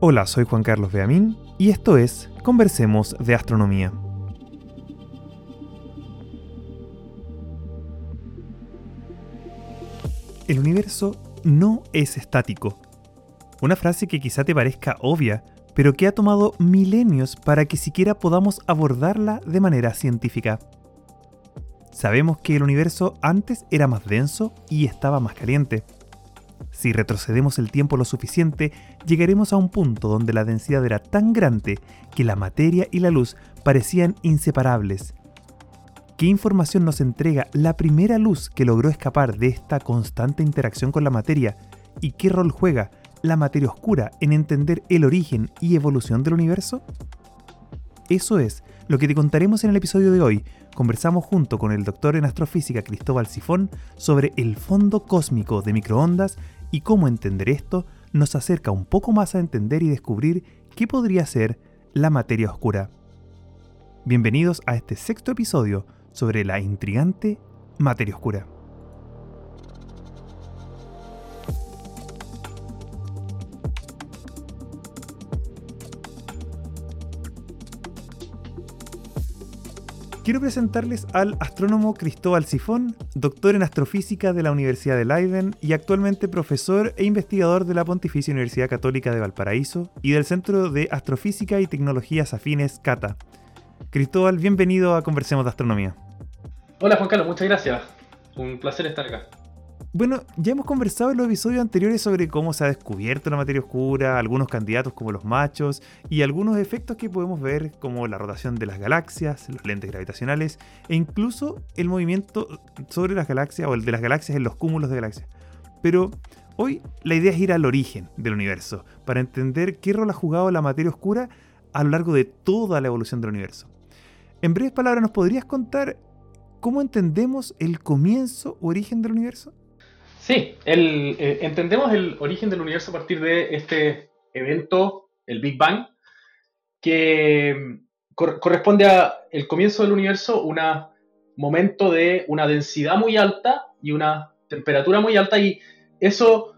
Hola, soy Juan Carlos Beamín y esto es Conversemos de Astronomía. El universo no es estático. Una frase que quizá te parezca obvia, pero que ha tomado milenios para que siquiera podamos abordarla de manera científica. Sabemos que el universo antes era más denso y estaba más caliente. Si retrocedemos el tiempo lo suficiente, llegaremos a un punto donde la densidad era tan grande que la materia y la luz parecían inseparables. ¿Qué información nos entrega la primera luz que logró escapar de esta constante interacción con la materia? ¿Y qué rol juega la materia oscura en entender el origen y evolución del universo? Eso es lo que te contaremos en el episodio de hoy. Conversamos junto con el doctor en astrofísica Cristóbal Sifón sobre el fondo cósmico de microondas y cómo entender esto nos acerca un poco más a entender y descubrir qué podría ser la materia oscura. Bienvenidos a este sexto episodio sobre la intrigante materia oscura. Quiero presentarles al astrónomo Cristóbal Sifón, doctor en astrofísica de la Universidad de Leiden y actualmente profesor e investigador de la Pontificia Universidad Católica de Valparaíso y del Centro de Astrofísica y Tecnologías Afines CATA. Cristóbal, bienvenido a Conversemos de Astronomía. Hola Juan Carlos, muchas gracias. Un placer estar acá. Bueno, ya hemos conversado en los episodios anteriores sobre cómo se ha descubierto la materia oscura, algunos candidatos como los machos y algunos efectos que podemos ver como la rotación de las galaxias, los lentes gravitacionales e incluso el movimiento sobre las galaxias o el de las galaxias en los cúmulos de galaxias. Pero hoy la idea es ir al origen del universo para entender qué rol ha jugado la materia oscura a lo largo de toda la evolución del universo. En breves palabras, ¿nos podrías contar cómo entendemos el comienzo o origen del universo? Sí, eh, entendemos el origen del universo a partir de este evento, el Big Bang, que mm, corresponde a el comienzo del universo, un momento de una densidad muy alta y una temperatura muy alta, y eso,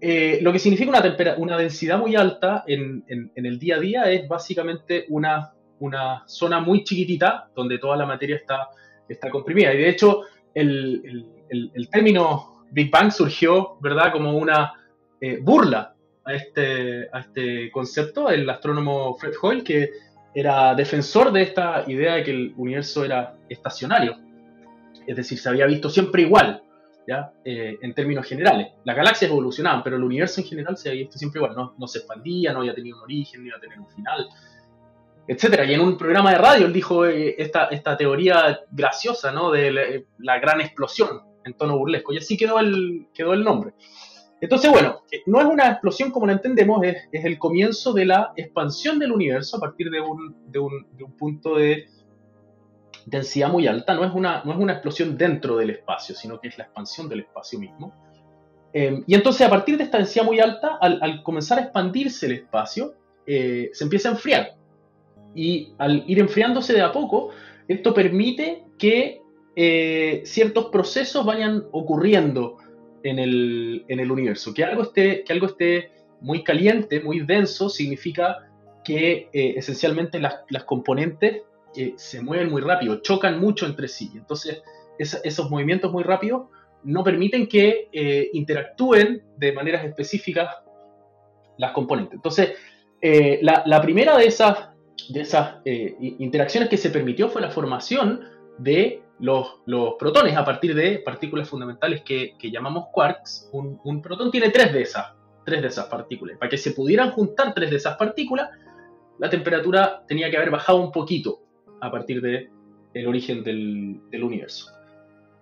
eh, lo que significa una, una densidad muy alta en, el día a día es básicamente una, una zona muy chiquitita donde toda la materia está, está comprimida. Y de hecho, el, el término Big Bang surgió, ¿verdad?, como una eh, burla a este, a este concepto. El astrónomo Fred Hoyle, que era defensor de esta idea de que el universo era estacionario, es decir, se había visto siempre igual, ¿ya? Eh, en términos generales. Las galaxias evolucionaban, pero el universo en general se había visto siempre igual, no, se expandía, no había tenido un origen, no iba a tener un final, etcétera. Y en un programa de radio él dijo eh, esta, esta teoría graciosa, ¿no? De la gran explosión, en tono burlesco. Y así quedó el, quedó el nombre. Entonces, bueno, no es una explosión como la entendemos, es, el comienzo de la expansión del universo a partir de un, de un, punto de densidad muy alta. No es, una, no es una explosión dentro del espacio, sino que es la expansión del espacio mismo. Em, y entonces, a partir de esta densidad muy alta, al, comenzar a expandirse el espacio, eh, se empieza a enfriar. Y al ir enfriándose de a poco, esto permite que eh, ciertos procesos vayan ocurriendo en el, universo. Que algo, esté, que algo esté muy caliente, muy denso, significa que eh, esencialmente las, componentes eh, se mueven muy rápido, chocan mucho entre sí. Entonces, esos movimientos muy rápidos no permiten que interactúen de maneras específicas las componentes. Entonces, la, la, primera de esas, de esas interacciones que se permitió fue la formación de los, protones a partir de partículas fundamentales que, llamamos quarks. Un, protón tiene tres de esas, tres de esas partículas. Para que se pudieran juntar tres de esas partículas, la temperatura tenía que haber bajado un poquito a partir del el origen del, universo.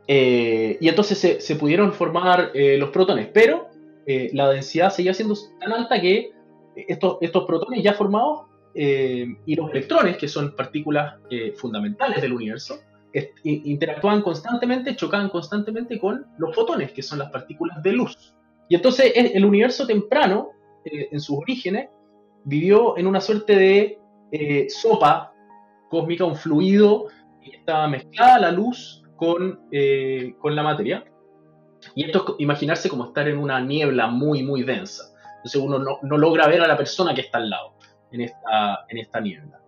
Eh, y entonces se, pudieron formar eh, los protones, pero eh, la densidad seguía siendo tan alta que estos, estos protones ya formados y los electrones, que son partículas fundamentales del universo, interactuaban constantemente, chocaban constantemente con los fotones, que son las partículas de luz. Y entonces el universo temprano, eh, en sus orígenes, vivió en una suerte de eh, sopa cósmica, un fluido que estaba mezclada la luz con, eh, con la materia. Y esto es imaginarse como estar en una niebla muy, muy densa. Entonces uno no, logra ver a la persona que está al lado en esta, en esta niebla.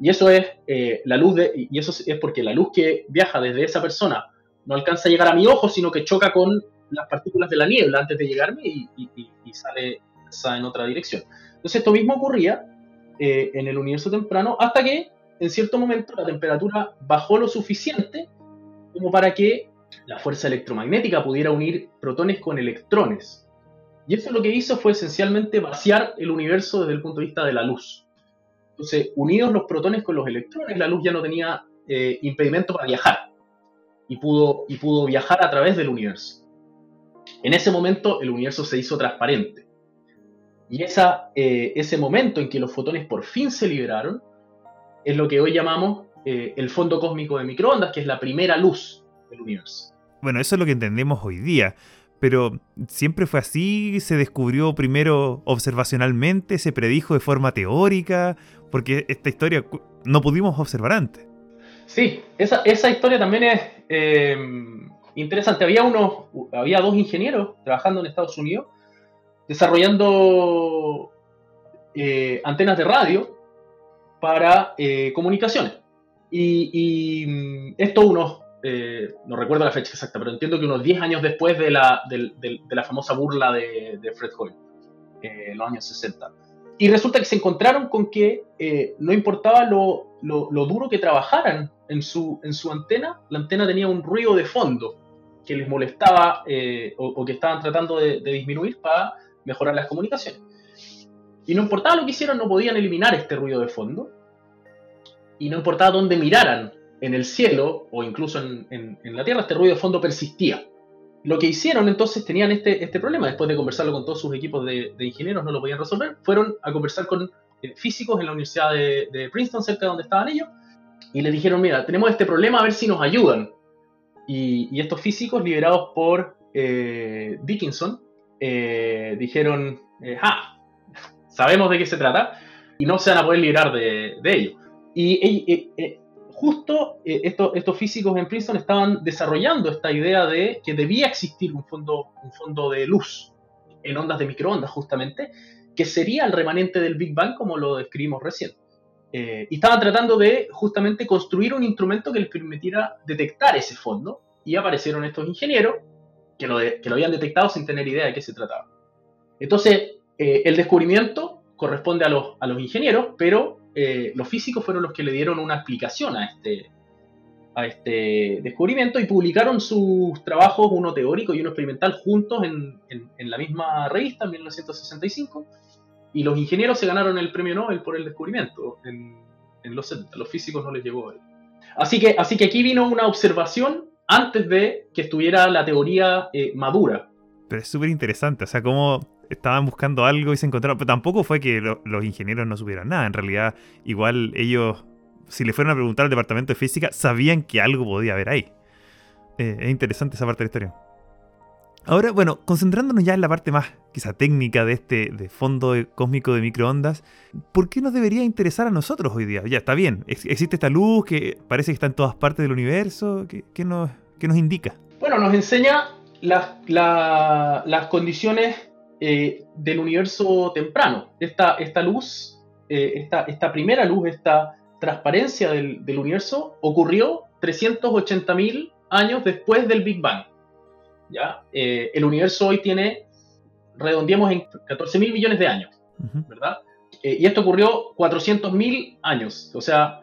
Y eso es eh, la luz de, y eso es porque la luz que viaja desde esa persona no alcanza a llegar a mi ojo, sino que choca con las partículas de la niebla antes de llegarme y, sale, en otra dirección. Entonces esto mismo ocurría eh, en el universo temprano hasta que en cierto momento la temperatura bajó lo suficiente como para que la fuerza electromagnética pudiera unir protones con electrones. Y eso lo que hizo fue esencialmente vaciar el universo desde el punto de vista de la luz. Entonces, unidos los protones con los electrones, la luz ya no tenía eh, impedimento para viajar y pudo, y pudo viajar a través del universo. En ese momento el universo se hizo transparente. Y esa, eh, ese momento en que los fotones por fin se liberaron es lo que hoy llamamos eh, el fondo cósmico de microondas, que es la primera luz del universo. Bueno, eso es lo que entendemos hoy día, pero siempre fue así, se descubrió primero observacionalmente, se predijo de forma teórica, porque esta historia no pudimos observar antes. Sí, esa, historia también es eh, interesante. Había, unos, había dos ingenieros trabajando en Estados Unidos desarrollando eh, antenas de radio para eh, comunicaciones. Y, mm, esto unos, eh, no recuerdo la fecha exacta, pero entiendo que unos 10 años después de la, la famosa burla de, Fred Hoyle, en los años 60. Y resulta que se encontraron con que no importaba lo, duro que trabajaran en su, en su antena, la antena tenía un ruido de fondo que les molestaba o, que estaban tratando de, disminuir para mejorar las comunicaciones. Y no importaba lo que hicieran, no podían eliminar este ruido de fondo. Y no importaba dónde miraran, en el cielo o incluso en, la Tierra, este ruido de fondo persistía. Lo que hicieron entonces, tenían este, este problema, después de conversarlo con todos sus equipos de, ingenieros, no lo podían resolver, fueron a conversar con eh, físicos en la Universidad de, Princeton, cerca de donde estaban ellos, y les dijeron, mira, tenemos este problema, a ver si nos ayudan. Y, estos físicos, liderados por eh, Dickinson, eh, dijeron, ¡ah! Sabemos de qué se trata y no se van a poder librar de, ello. Y eh, justo estos, estos físicos en Princeton estaban desarrollando esta idea de que debía existir un fondo, un fondo de luz en ondas de microondas, justamente, que sería el remanente del Big Bang, como lo describimos recién. y estaban tratando de justamente construir un instrumento que les permitiera detectar ese fondo, y aparecieron estos ingenieros que lo, que lo habían detectado sin tener idea de qué se trataba. Entonces, eh, el descubrimiento corresponde a los, a los ingenieros, pero eh, los físicos fueron los que le dieron una explicación a este, a este descubrimiento y publicaron sus trabajos, uno teórico y uno experimental, juntos en, en, la misma revista en 1965. Y los ingenieros se ganaron el premio Nobel por el descubrimiento en, los 70. Los físicos no les llegó. Así que, así que aquí vino una observación antes de que estuviera la teoría eh, madura. Pero es súper interesante, o sea, cómo estaban buscando algo y se encontraron, pero tampoco fue que los ingenieros no supieran nada, en realidad igual ellos, si le fueron a preguntar al departamento de física, sabían que algo podía haber ahí. Eh, es interesante esa parte de la historia. Ahora, bueno, concentrándonos ya en la parte más quizá técnica de este de fondo cósmico de microondas, ¿por qué nos debería interesar a nosotros hoy día? Ya está bien, existe esta luz que parece que está en todas partes del universo, ¿qué, nos, nos, indica? Bueno, nos enseña las, condiciones eh, del universo temprano. Esta, esta luz, eh, esta, primera luz, esta transparencia del, del universo ocurrió 380.000 años después del Big Bang. ¿ya? Eh, el universo hoy tiene, redondeamos en 14 mil millones de años, ¿verdad? Y esto ocurrió 400 mil años, o sea,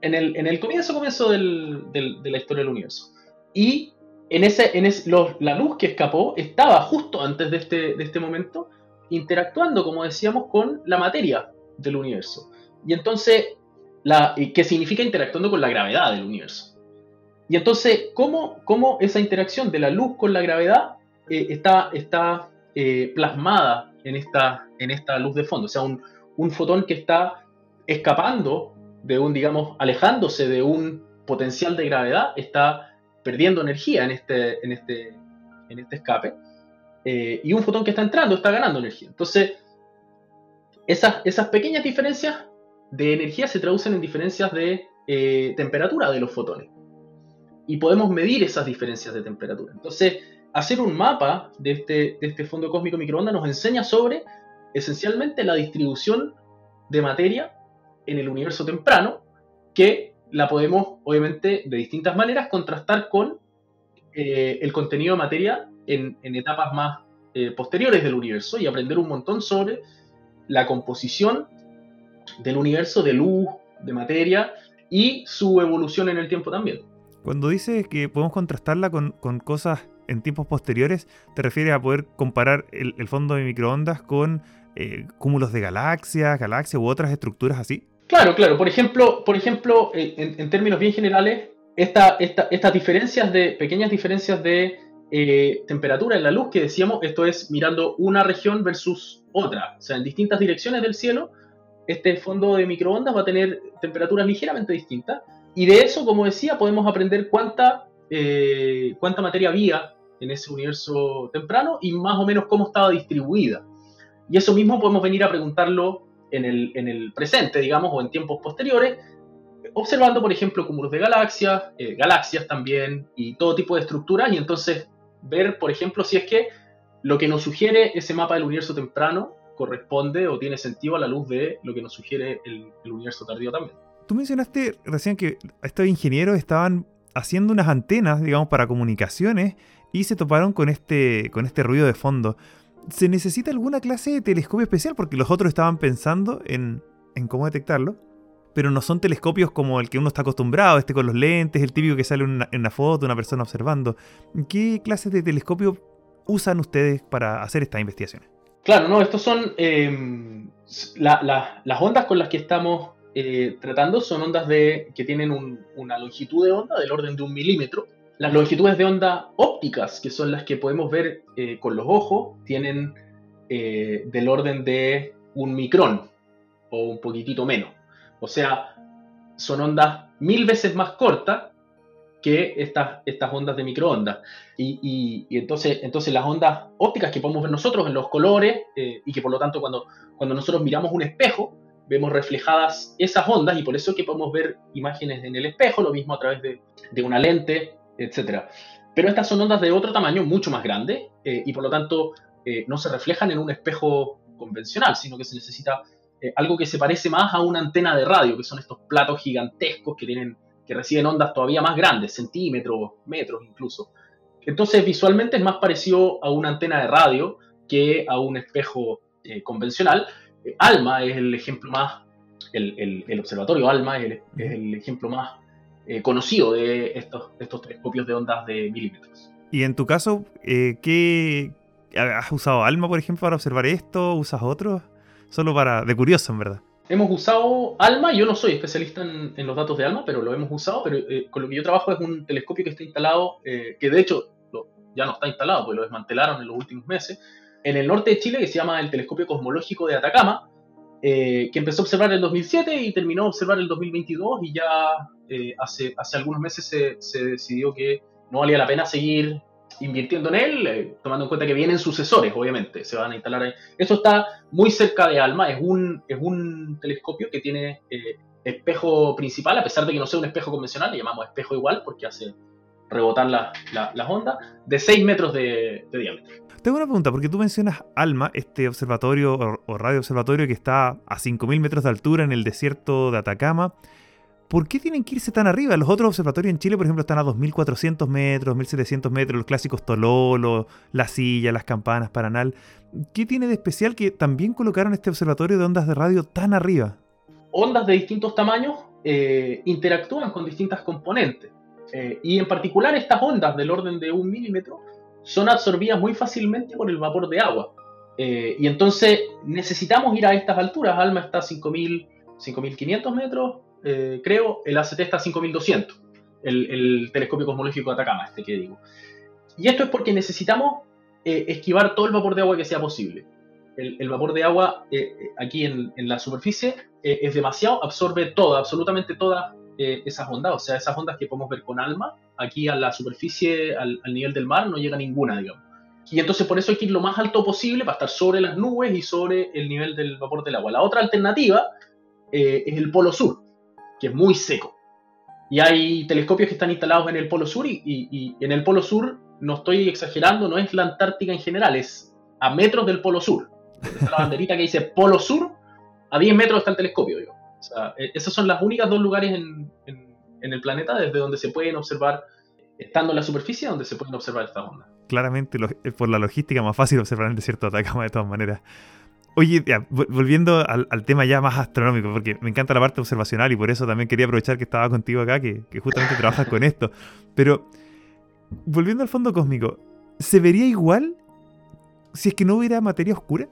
en el, en el comienzo, comienzo del, de la historia del universo. Y en ese, en la luz que escapó estaba justo antes de este, de este momento interactuando, como decíamos, con la materia del universo. Y entonces, la, ¿qué significa interactuando con la gravedad del universo? Y entonces, ¿cómo, cómo esa interacción de la luz con la gravedad eh, está, está eh, plasmada en esta, en esta luz de fondo? O sea, un, un fotón que está escapando de un, digamos, alejándose de un potencial de gravedad, está perdiendo energía en este, en este, en este escape. Eh, y un fotón que está entrando está ganando energía. Entonces, esas, esas pequeñas diferencias de energía se traducen en diferencias de temperatura de los fotones y podemos medir esas diferencias de temperatura. Entonces, hacer un mapa de este, de este fondo cósmico microondas nos enseña sobre esencialmente la distribución de materia en el universo temprano, que la podemos, obviamente, de distintas maneras contrastar con eh, el contenido de materia en, etapas más eh, posteriores del universo y aprender un montón sobre la composición del universo de luz, de materia y su evolución en el tiempo también. Cuando dices que podemos contrastarla con, cosas en tiempos posteriores, ¿te refieres a poder comparar el, fondo de microondas con eh, cúmulos de galaxias, galaxias u otras estructuras así? Claro, claro. Por ejemplo, por ejemplo eh, en, términos bien generales, estas diferencias de, pequeñas diferencias de eh, temperatura en la luz que decíamos, esto es mirando una región versus otra, o sea, en distintas direcciones del cielo, este fondo de microondas va a tener temperaturas ligeramente distintas. Y de eso, como decía, podemos aprender cuánta, eh, cuánta materia había en ese universo temprano y más o menos cómo estaba distribuida. Y eso mismo podemos venir a preguntarlo en el, en el presente, digamos, o en tiempos posteriores, observando, por ejemplo, cúmulos de galaxias, eh, galaxias también, y todo tipo de estructuras, y entonces ver, por ejemplo, si es que lo que nos sugiere ese mapa del universo temprano corresponde o tiene sentido a la luz de lo que nos sugiere el, universo tardío también. Tú mencionaste recién que estos ingenieros estaban haciendo unas antenas, digamos, para comunicaciones y se toparon con este, con este ruido de fondo. ¿Se necesita alguna clase de telescopio especial? Porque los otros estaban pensando en, cómo detectarlo, pero no son telescopios como el que uno está acostumbrado, este con los lentes, el típico que sale en una, en una foto, una persona observando. ¿Qué clases de telescopio usan ustedes para hacer estas investigaciones? Claro, no, estos son em, las ondas con las que estamos eh, tratando son ondas de, que tienen una longitud de onda del orden de un milímetro. Las longitudes de onda ópticas, que son las que podemos ver eh, con los ojos, tienen eh, del orden de un micrón o un poquitito menos. O sea, son ondas mil veces más cortas que estas, estas ondas de microondas. Y, entonces, entonces las ondas ópticas que podemos ver nosotros en los colores eh, y que por lo tanto cuando, cuando nosotros miramos un espejo, vemos reflejadas esas ondas y por eso que podemos ver imágenes en el espejo, lo mismo a través de, de una lente, etc. Pero estas son ondas de otro tamaño, mucho más grande, eh, y por lo tanto eh, no se reflejan en un espejo convencional, sino que se necesita algo que se parece más a una antena de radio, que son estos platos gigantescos que tienen que reciben ondas todavía más grandes, centímetros, metros incluso. Entonces visualmente es más parecido a una antena de radio que a un espejo eh, convencional. Eh, ALMA es el ejemplo más, el, observatorio ALMA es el, ejemplo más eh, conocido de estos, estos telescopios de ondas de milímetros. Y en tu caso, ¿qué has usado ALMA, por ejemplo, para observar esto? ¿Usas otros? Solo para, de curioso, en verdad. Hemos usado ALMA, yo no soy especialista en, los datos de ALMA, pero lo hemos usado, pero eh, con lo que yo trabajo es un telescopio que está instalado, eh, que de hecho ya no está instalado, porque lo desmantelaron en los últimos meses, en el norte de Chile, que se llama el Telescopio Cosmológico de Atacama, eh, que empezó a observar en el 2007 y terminó a observar en el 2022 y ya hace, hace algunos meses se, se decidió que no valía la pena seguir invirtiendo en él, eh, tomando en cuenta que vienen sucesores, obviamente, se van a instalar ahí. Esto está muy cerca de ALMA, es un, es un telescopio que tiene eh, espejo principal, a pesar de que no sea un espejo convencional, le llamamos espejo igual porque hace rebotar las ondas, de 6 metros de, diámetro. Tengo una pregunta, porque tú mencionas ALMA, este observatorio o, o radio observatorio que está a 5.000 metros de altura en el desierto de Atacama. ¿Por qué tienen que irse tan arriba? Los otros observatorios en Chile, por ejemplo, están a 2.400 metros, 1.700 metros, los clásicos Tololo, la silla, las campanas, Paranal. ¿Qué tiene de especial que también colocaron este observatorio de ondas de radio tan arriba? Ondas de distintos tamaños eh, interactúan con distintas componentes. Eh, y en particular estas ondas del orden de un milímetro son absorbidas muy fácilmente por el vapor de agua. Eh, y entonces necesitamos ir a estas alturas. Alma está a 5.500 metros, eh, creo, el ACT está a 5200, el, telescopio cosmológico de Atacama, este que digo. Y esto es porque necesitamos eh, esquivar todo el vapor de agua que sea posible. El, vapor de agua eh, aquí en, la superficie es demasiado, absorbe toda, absolutamente todas esas ondas, o sea, esas ondas que podemos ver con alma, aquí a la superficie, al, al nivel del mar, no llega ninguna, digamos. Y entonces por eso hay que ir lo más alto posible para estar sobre las nubes y sobre el nivel del vapor del agua. La otra alternativa es el polo sur, que es muy seco. Y hay telescopios que están instalados en el Polo Sur y, en el Polo Sur no estoy exagerando, no es la Antártica en general, es a metros del Polo Sur. Está la banderita que dice Polo Sur, a 10 metros está el telescopio. Digo. O e, esos son los únicos dos lugares en, el planeta desde donde se pueden observar, estando en la superficie, donde se pueden observar estas ondas. Claramente, eh, por la logística, más fácil observar el desierto de Atacama de todas maneras. Oye, volviendo al, tema ya más astronómico, porque me encanta la parte observacional y por eso también quería aprovechar que estaba contigo acá, que, que justamente trabajas con esto. Pero, volviendo al fondo cósmico, ¿se vería igual si es que no hubiera materia oscura?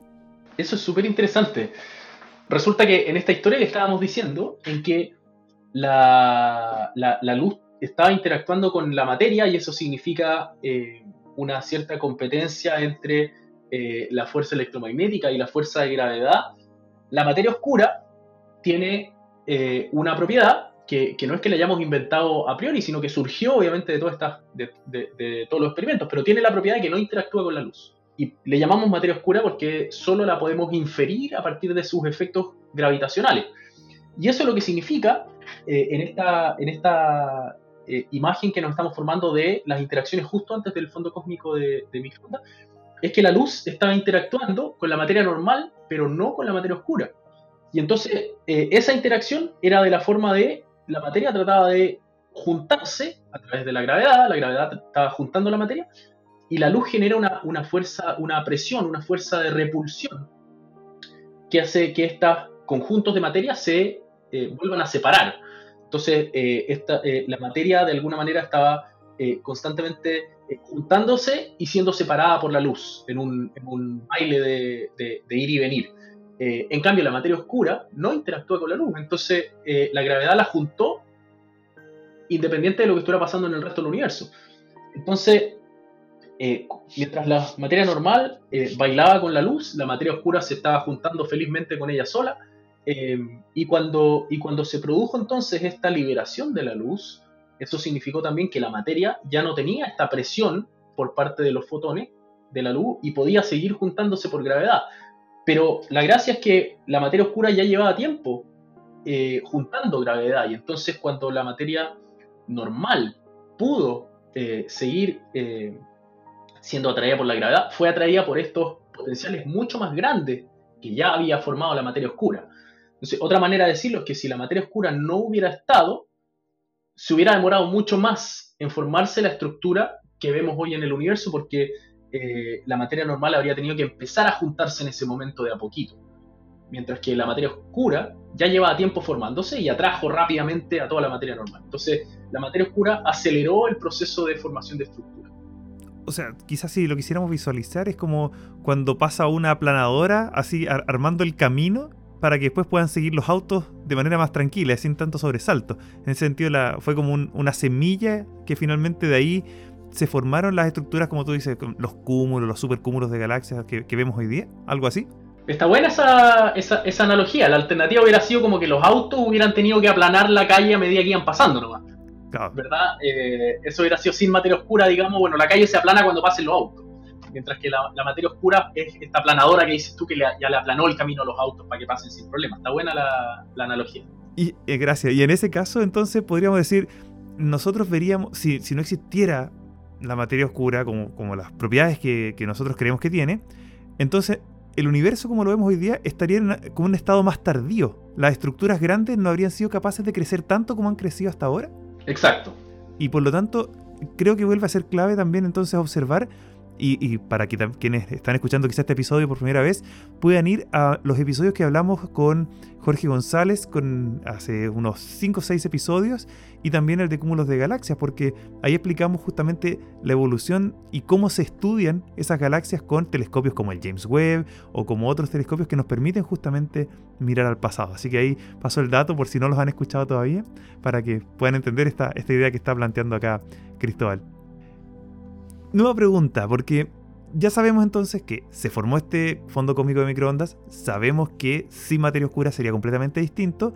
Eso es súper interesante. Resulta que en esta historia que estábamos diciendo, en que la, luz estaba interactuando con la materia y eso significa eh, una cierta competencia entre eh, la fuerza electromagnética y la fuerza de gravedad, la materia oscura tiene eh, una propiedad que, no es que la hayamos inventado a priori, sino que surgió obviamente de, todas de, de todos los experimentos, pero tiene la propiedad de que no interactúa con la luz y le llamamos materia oscura porque solo la podemos inferir a partir de sus efectos gravitacionales. Y eso es lo que significa eh, en esta, en esta eh, imagen que nos estamos formando de las interacciones justo antes del fondo cósmico de, de microondas, es que la luz estaba interactuando con la materia normal, pero no con la materia oscura. Y entonces eh, esa interacción era de la forma de la materia trataba de juntarse a través de la gravedad, la gravedad estaba juntando la materia, y la luz genera una, fuerza, una presión, una fuerza de repulsión que hace que estos conjuntos de materia se eh, vuelvan a separar. Entonces, eh, la materia de alguna manera estaba constantemente juntándose y siendo separada por la luz en un, baile de, ir y venir. en cambio, la materia oscura no interactúa con la luz, entonces la gravedad la juntó independiente de lo que estuviera pasando en el resto del universo. Entonces, eh, mientras la materia normal eh, bailaba con la luz, la materia oscura se estaba juntando felizmente con ella sola. Eh, y, cuando, y cuando se produjo entonces esta liberación de la luz, eso significó también que la materia ya no tenía esta presión por parte de los fotones de la luz y podía seguir juntándose por gravedad. Pero la gracia es que la materia oscura ya llevaba tiempo juntando gravedad y entonces cuando la materia normal pudo seguir siendo atraída por la gravedad, fue atraída por estos potenciales mucho más grandes que ya había formado la materia oscura. Entonces, otra manera de decirlo es que si la materia oscura no hubiera estado, se hubiera demorado mucho más en formarse la estructura que vemos hoy en el universo, porque eh, la materia normal habría tenido que empezar a juntarse en ese momento de a poquito. Mientras que la materia oscura ya llevaba tiempo formándose y atrajo rápidamente a toda la materia normal. Entonces, la materia oscura aceleró el proceso de formación de estructura o sea, quizás si lo quisiéramos visualizar es como cuando pasa una aplanadora así armando el camino para que después puedan seguir los autos de manera más tranquila, sin tanto sobresalto. En ese sentido la, fue como una semilla que finalmente de ahí se formaron las estructuras, como tú dices, los cúmulos, los supercúmulos de galaxias que, vemos hoy día, algo así. Está buena esa, esa, analogía. La alternativa hubiera sido como que los autos hubieran tenido que aplanar la calle a medida que iban pasando nomás. ¿Verdad? Eh, eso hubiera sido sin materia oscura, digamos, bueno, la calle se aplana cuando pasen los autos. Mientras que la, materia oscura es esta aplanadora que dices tú que ya le aplanó el camino a los autos para que pasen sin problema. Está buena la, analogía. Y eh, gracias. Y en ese caso, entonces, podríamos decir, nosotros veríamos, si, si no existiera la materia oscura como, como las propiedades que, que, nosotros creemos que tiene, entonces el universo como lo vemos hoy día estaría en como un estado más tardío. Las estructuras grandes no habrían sido capaces de crecer tanto como han crecido hasta ahora. Exacto. Y por lo tanto, creo que vuelve a ser clave también entonces observar y, para que, quienes están escuchando quizá este episodio por primera vez, puedan ir a los episodios que hablamos con Jorge González con hace unos 5 o 6 episodios y también el de cúmulos de galaxias, porque ahí explicamos justamente la evolución y cómo se estudian esas galaxias con telescopios como el James Webb o como otros telescopios que nos permiten justamente mirar al pasado. Así que ahí paso el dato por si no los han escuchado todavía, para que puedan entender esta, esta idea que está planteando acá Cristóbal nueva pregunta, porque ya sabemos entonces que se formó este fondo cósmico de microondas, sabemos que sin materia oscura sería completamente distinto.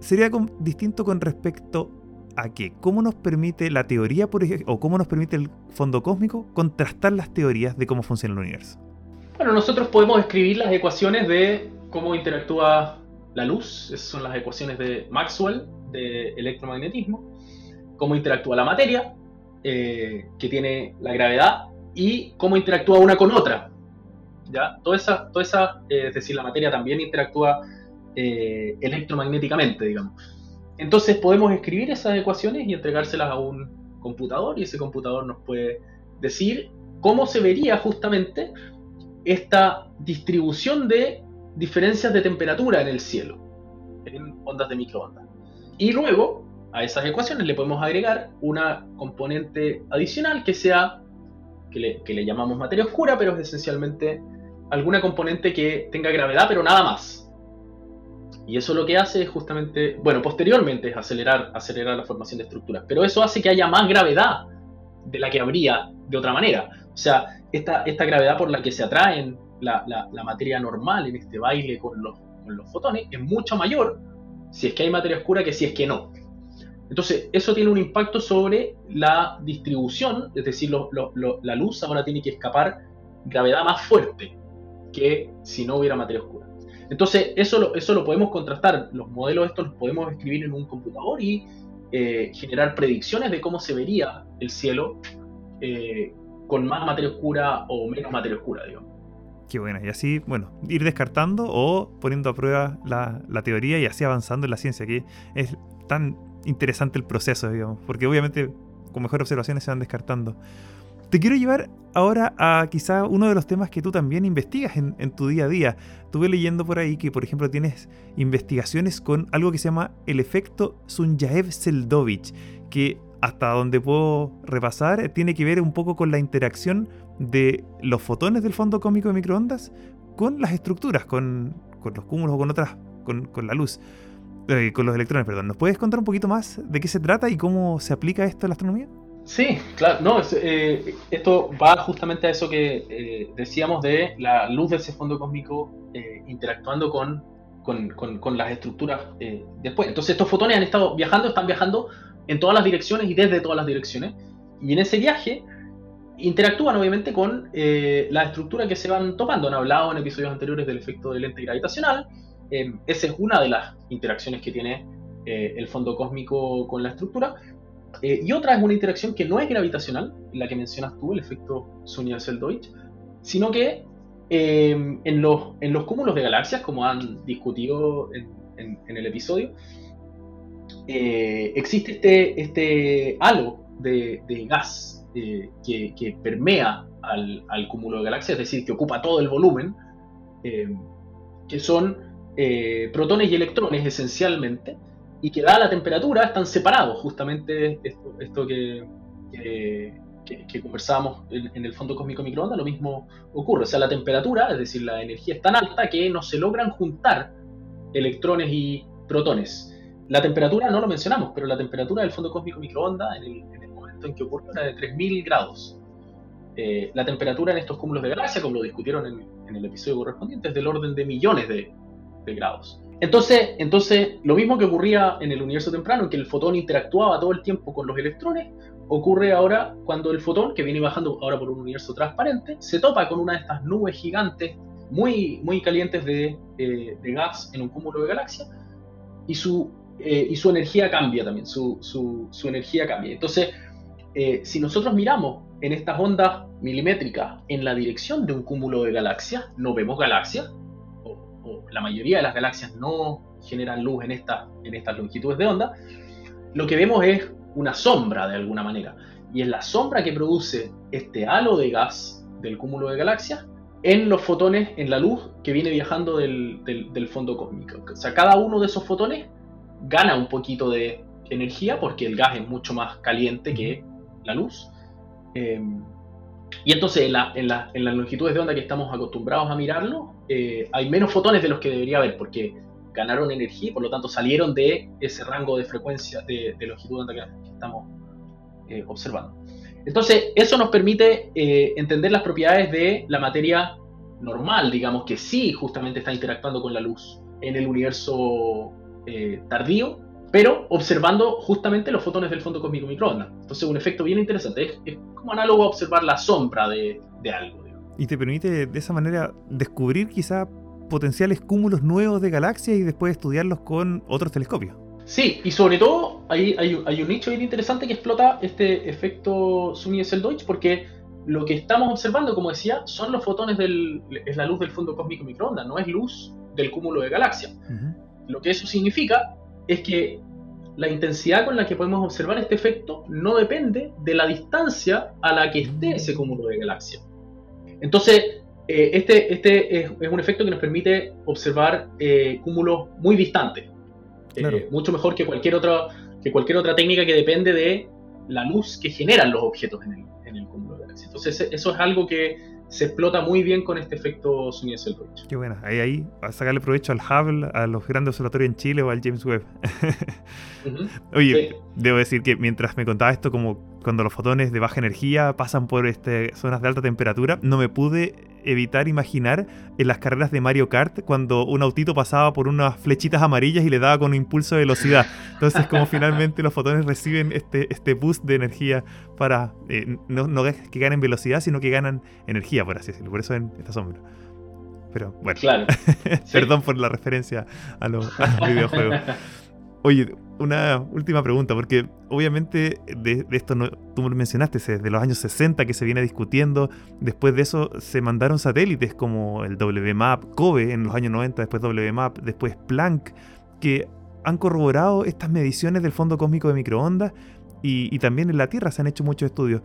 Sería distinto con respecto a qué? ¿Cómo nos permite la teoría, por ejemplo, o cómo nos permite el fondo cósmico contrastar las teorías de cómo funciona el universo? Bueno, nosotros podemos escribir las ecuaciones de cómo interactúa la luz, esas son las ecuaciones de Maxwell de electromagnetismo, cómo interactúa la materia, eh, que tiene la gravedad y cómo interactúa una con otra. ¿ya? Toda esa, toda esa eh, es decir, la materia también interactúa eh, electromagnéticamente, digamos. Entonces podemos escribir esas ecuaciones y entregárselas a un computador y ese computador nos puede decir cómo se vería justamente esta distribución de diferencias de temperatura en el cielo, en ondas de microondas. Y luego a esas ecuaciones le podemos agregar una componente adicional que sea, que le, llamamos materia oscura, pero es esencialmente alguna componente que tenga gravedad, pero nada más. Y eso lo que hace es justamente, bueno, posteriormente es acelerar, acelerar la formación de estructuras, pero eso hace que haya más gravedad de la que habría de otra manera. O sea, esta, esta gravedad por la que se atraen la, materia normal en este baile con los, con los fotones es mucho mayor si es que hay materia oscura que si es que no. Entonces, eso tiene un impacto sobre la distribución, es decir, la luz ahora tiene que escapar gravedad más fuerte que si no hubiera materia oscura. Entonces, eso lo, eso lo podemos contrastar. Los modelos estos los podemos escribir en un computador y eh, generar predicciones de cómo se vería el cielo eh, con más materia oscura o menos materia oscura, digamos. Qué buena. Y así, bueno, ir descartando o poniendo a prueba la, la, teoría y así avanzando en la ciencia, que es tan interesante el proceso, digamos, porque obviamente con mejores observaciones se van descartando. Te quiero llevar ahora a quizá uno de los temas que tú también investigas en, tu día a día. Estuve leyendo por ahí que, por ejemplo, tienes investigaciones con algo que se llama el efecto Sunyaev-Seldovich, que hasta donde puedo repasar tiene que ver un poco con la interacción de los fotones del fondo cósmico de microondas con las estructuras, con, los cúmulos o con otras, con, con la luz. Eh, con los electrones, perdón. ¿Nos puedes contar un poquito más de qué se trata y cómo se aplica esto a la astronomía? Sí, claro, no, eh, esto va justamente a eso que eh, decíamos de la luz de ese fondo cósmico interactuando con, con, las estructuras después. Entonces estos fotones han estado viajando, están viajando en todas las direcciones y desde todas las direcciones. Y en ese viaje interactúan obviamente con la estructura que se van topando. Han hablado en episodios anteriores del efecto de lente gravitacional eh, esa es una de las interacciones que tiene eh, el fondo cósmico con la estructura. Eh, y otra es una interacción que no es gravitacional, la que mencionas tú, el efecto Sunyaev-Deutsch, sino que en, los, en los cúmulos de galaxias, como han discutido en, el episodio, existe este, este halo de, gas que, permea al, al, cúmulo de galaxias, es decir, que ocupa todo el volumen, que son eh, protones y electrones esencialmente, y que dada la temperatura están separados, justamente esto, que, que, conversábamos en, el fondo cósmico microondas, lo mismo ocurre, o sea, la temperatura, es decir, la energía es tan alta que no se logran juntar electrones y protones. La temperatura no lo mencionamos, pero la temperatura del fondo cósmico microondas en el, momento en que ocurre era de 3000 grados. Eh, la temperatura en estos cúmulos de galaxia, como lo discutieron en, en, el episodio correspondiente, es del orden de millones de, grados. Entonces, entonces, lo mismo que ocurría en el universo temprano, en que el fotón interactuaba todo el tiempo con los electrones, ocurre ahora cuando el fotón, que viene bajando ahora por un universo transparente, se topa con una de estas nubes gigantes muy, muy calientes de, gas en un cúmulo de galaxias y su, eh, y su energía cambia también, su, su, energía cambia. Entonces, eh, si nosotros miramos en estas ondas milimétricas en la dirección de un cúmulo de galaxias, no vemos galaxias, la mayoría de las galaxias no generan luz en, esta, en estas longitudes de onda, lo que vemos es una sombra de alguna manera. Y es la sombra que produce este halo de gas del cúmulo de galaxias en los fotones, en la luz que viene viajando del, fondo cósmico. O sea, cada uno de esos fotones gana un poquito de energía porque el gas es mucho más caliente que la luz. Eh, y entonces en, la, en, las longitudes de onda que estamos acostumbrados a mirarlo, eh, hay menos fotones de los que debería haber, porque ganaron energía y por lo tanto salieron de ese rango de frecuencia de, longitud de onda que, estamos eh, observando. Entonces, eso nos permite eh, entender las propiedades de la materia normal, digamos, que sí justamente está interactuando con la luz en el universo tardío, pero observando justamente los fotones del fondo cósmico microondas. Entonces, un efecto bien interesante. Es, como análogo a observar la sombra de, algo. Y te permite de esa manera descubrir quizá potenciales cúmulos nuevos de galaxias y después estudiarlos con otros telescopios. Sí, y sobre todo hay, hay, un nicho bien interesante que explota este efecto Sunny-Deutsch porque lo que estamos observando, como decía, son los fotones del. es la luz del fondo cósmico microondas, no es luz del cúmulo de galaxias. Lo que eso significa es que la intensidad con la que podemos observar este efecto no depende de la distancia a la que esté ese cúmulo de galaxias. Entonces, eh, este, este es, un efecto que nos permite observar eh, cúmulos muy distantes. Eh, mucho mejor que cualquier, otra, que cualquier otra técnica que depende de la luz que generan los objetos en el, en el cúmulo de galaxias. Entonces, eso es algo que se explota muy bien con este efecto Sunny-Selrovich. Qué bueno, ahí, ahí, a sacarle provecho al Hubble, a los grandes observatorios en Chile o al James Webb. Oye, debo decir que mientras me contaba esto, como cuando los fotones de baja energía pasan por este, zonas de alta temperatura, no me pude evitar imaginar en las carreras de Mario Kart cuando un autito pasaba por unas flechitas amarillas y le daba con un impulso de velocidad. Entonces, como finalmente los fotones reciben este, este boost de energía para eh, no, no, que ganen velocidad, sino que ganan energía, por así decirlo. Por eso en esta sombra. Pero bueno, claro. perdón por la referencia a los videojuegos. Oye, una última pregunta, porque obviamente de, esto no, tú mencionaste, desde los años 60 que se viene discutiendo, después de eso se mandaron satélites como el WMAP, COBE en los años 90, después WMAP, después Planck, que han corroborado estas mediciones del fondo cósmico de microondas y, y también en la Tierra se han hecho muchos estudios.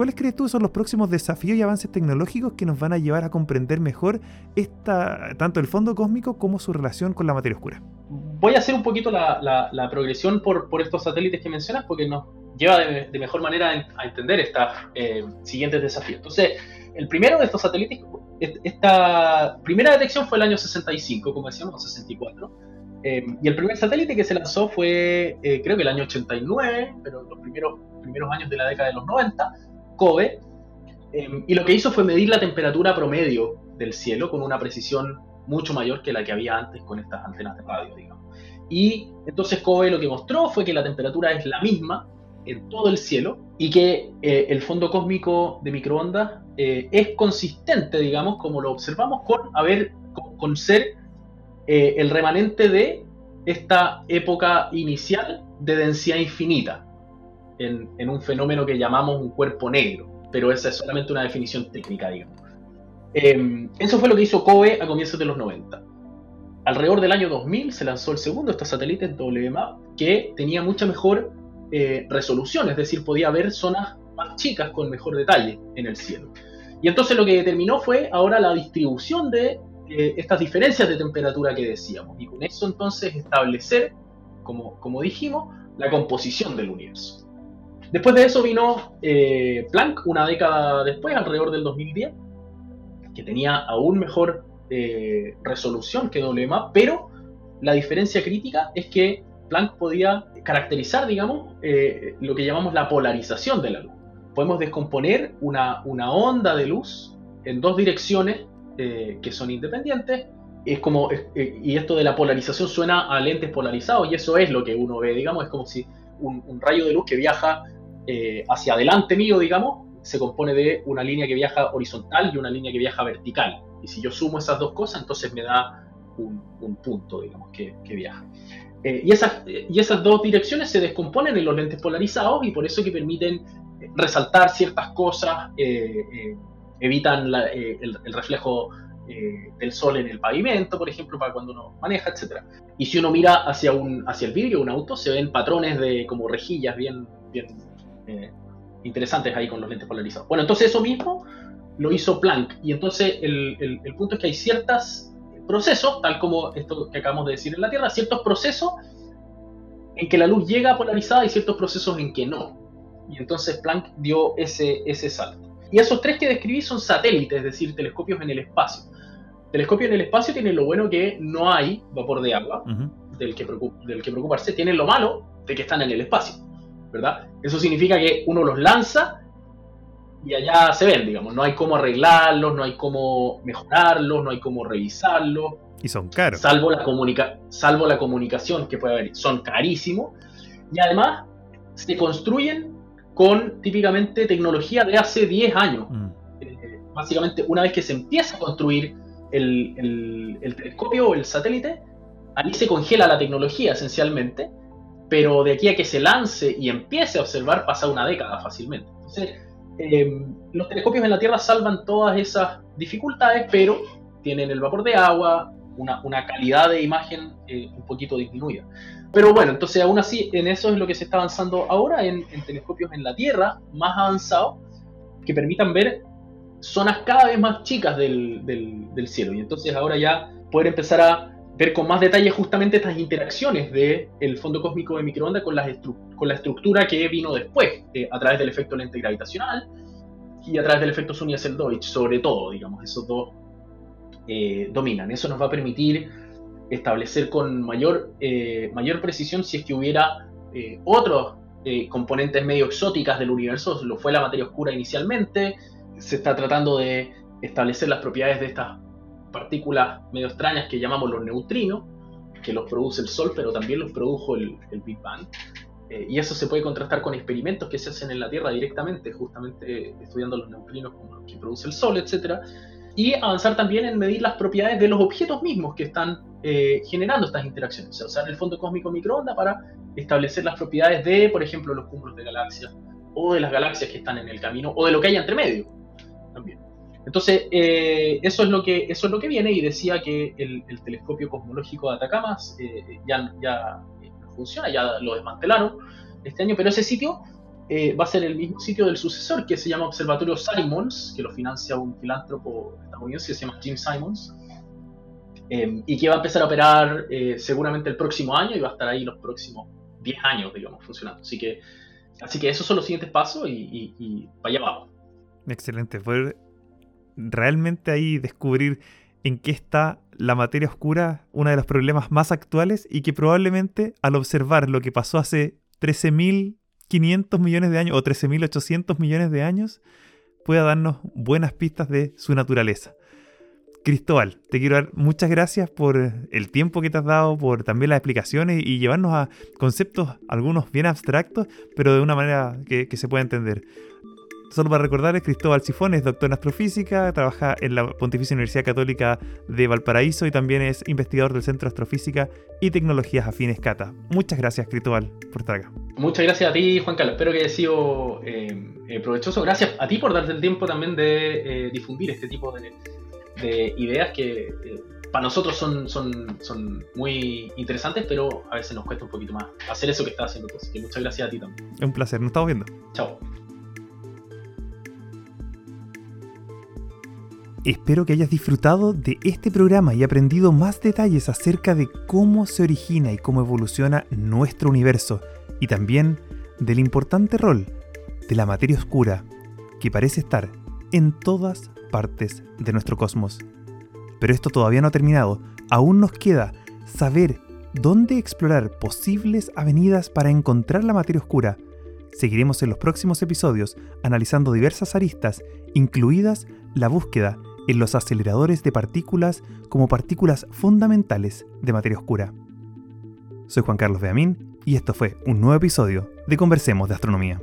¿Cuáles crees tú son los próximos desafíos y avances tecnológicos que nos van a llevar a comprender mejor esta, tanto el fondo cósmico como su relación con la materia oscura? Voy a hacer un poquito la, progresión por, estos satélites que mencionas porque nos lleva de, mejor manera a entender estos eh, siguientes desafíos. Entonces, el primero de estos satélites, esta primera detección fue el año 65, como decíamos, 64. Eh, y el primer satélite que se lanzó fue, eh, creo que el año 89, pero los primeros, primeros años de la década de los 90 COBE, em, y lo que hizo fue medir la temperatura promedio del cielo con una precisión mucho mayor que la que había antes con estas antenas de radio, digamos. Y entonces COBE lo que mostró fue que la temperatura es la misma en todo el cielo y que eh, el fondo cósmico de microondas eh, es consistente, digamos, como lo observamos, con, haber, con, ser eh, el remanente de esta época inicial de densidad infinita en, un fenómeno que llamamos un cuerpo negro, pero esa es solamente una definición técnica, digamos. Em, eso fue lo que hizo COBE a comienzos de los 90. Alrededor del año 2000 se lanzó el segundo estos satélites WMAP que tenía mucha mejor eh, resolución, es decir, podía ver zonas más chicas con mejor detalle en el cielo. Y entonces lo que determinó fue ahora la distribución de eh, estas diferencias de temperatura que decíamos, y con eso entonces establecer, como, como dijimos, la composición del universo. Después de eso vino eh, Planck, una década después, alrededor del 2010, que tenía aún mejor eh, resolución que WMAP, pero la diferencia crítica es que Planck podía caracterizar, digamos, eh, lo que llamamos la polarización de la luz. Podemos descomponer una, una onda de luz en dos direcciones que son independientes. Es como, y esto de la polarización suena a lentes polarizados, y eso es lo que uno ve, digamos, es como si un rayo de luz que viaja eh, hacia adelante mío, digamos, se compone de una línea que viaja horizontal y una línea que viaja vertical. Y si yo sumo esas dos cosas, entonces me da un, punto, digamos, que, viaja. Eh, y, esas, y esas dos direcciones se descomponen en los lentes polarizados y por eso que permiten resaltar ciertas cosas, eh, evitan el, reflejo del sol en el pavimento, por ejemplo, para cuando uno maneja, etc. Y si uno mira hacia, un, hacia el vidrio de un auto, se ven patrones de como rejillas bien, bien eh, interesantes ahí con los lentes polarizados. Bueno, entonces eso mismo lo hizo Planck. Y entonces el, punto es que hay ciertos procesos, tal como esto que acabamos de decir en la Tierra, ciertos procesos en que la luz llega polarizada y ciertos procesos en que no. Y entonces Planck dio ese, ese salto. Y esos tres que describí son satélites, es decir, telescopios en el espacio. Telescopio en el espacio tiene lo bueno que no hay vapor de agua, del, que del que preocuparse, tiene lo malo de que están en el espacio. ¿Verdad? Eso significa que uno los lanza y allá se ven, digamos. No hay cómo arreglarlos, no hay cómo mejorarlos, no hay cómo revisarlos. Y son caros. Salvo la, salvo la comunicación que puede haber. Son carísimos. Y además se construyen con típicamente tecnología de hace 10 años. Mm. Eh, básicamente, una vez que se empieza a construir el, el, el telescopio o el satélite, ahí se congela la tecnología esencialmente pero de aquí a que se lance y empiece a observar pasa una década fácilmente. Entonces, eh, los telescopios en la Tierra salvan todas esas dificultades, pero tienen el vapor de agua, una, calidad de imagen eh, un poquito disminuida. Pero bueno, entonces aún así en eso es lo que se está avanzando ahora, en, telescopios en la Tierra más avanzados, que permitan ver zonas cada vez más chicas del, del cielo. Y entonces ahora ya poder empezar a ver con más detalle justamente estas interacciones del el fondo cósmico de microondas con, con la estructura que vino después, eh, a través del efecto lente gravitacional y a través del efecto Sunyaev-Deutsch, sobre todo, digamos, esos dos eh, dominan. Eso nos va a permitir establecer con mayor, eh, mayor precisión si es que hubiera otros componentes medio exóticas del universo, lo fue la materia oscura inicialmente, se está tratando de establecer las propiedades de estas partículas medio extrañas que llamamos los neutrinos, que los produce el Sol, pero también los produjo el, Big Bang. Eh, y eso se puede contrastar con experimentos que se hacen en la Tierra directamente, justamente estudiando los neutrinos como los que produce el Sol, etc. Y avanzar también en medir las propiedades de los objetos mismos que están eh, generando estas interacciones. O sea, usar el fondo cósmico microondas para establecer las propiedades de, por ejemplo, los cúmulos de galaxias, o de las galaxias que están en el camino, o de lo que hay entre medio también. Entonces, eh, eso, es lo que, eso es lo que viene y decía que el, telescopio cosmológico de Atacama eh, ya, ya no funciona, ya lo desmantelaron este año, pero ese sitio eh, va a ser el mismo sitio del sucesor que se llama Observatorio Simons, que lo financia un filántropo estadounidense que se llama Jim Simons, y que va a empezar a operar seguramente el próximo año y va a estar ahí los próximos 10 años, digamos, funcionando. Así que, así que esos son los siguientes pasos y, y, y allá vamos. Excelente. Fue realmente ahí descubrir en qué está la materia oscura, uno de los problemas más actuales y que probablemente al observar lo que pasó hace 13.500 millones de años o 13.800 millones de años, pueda darnos buenas pistas de su naturaleza. Cristóbal, te quiero dar muchas gracias por el tiempo que te has dado, por también las explicaciones y llevarnos a conceptos, algunos bien abstractos, pero de una manera que, que se pueda entender. Solo para recordarles, Cristóbal Sifón es doctor en astrofísica, trabaja en la Pontificia Universidad Católica de Valparaíso y también es investigador del Centro de Astrofísica y Tecnologías Afines Cata. Muchas gracias, Cristóbal, por estar acá. Muchas gracias a ti, Juan Carlos. Espero que haya sido eh, eh, provechoso. Gracias a ti por darte el tiempo también de eh, difundir este tipo de, ideas que para nosotros son, son, son muy interesantes, pero a veces nos cuesta un poquito más hacer eso que estás haciendo tú. Así que muchas gracias a ti también. Un placer, nos estamos viendo. Chao. Espero que hayas disfrutado de este programa y aprendido más detalles acerca de cómo se origina y cómo evoluciona nuestro universo y también del importante rol de la materia oscura que parece estar en todas partes de nuestro cosmos. Pero esto todavía no ha terminado, aún nos queda saber dónde explorar posibles avenidas para encontrar la materia oscura. Seguiremos en los próximos episodios analizando diversas aristas, incluidas la búsqueda en los aceleradores de partículas como partículas fundamentales de materia oscura. Soy Juan Carlos Beamín y esto fue un nuevo episodio de Conversemos de Astronomía.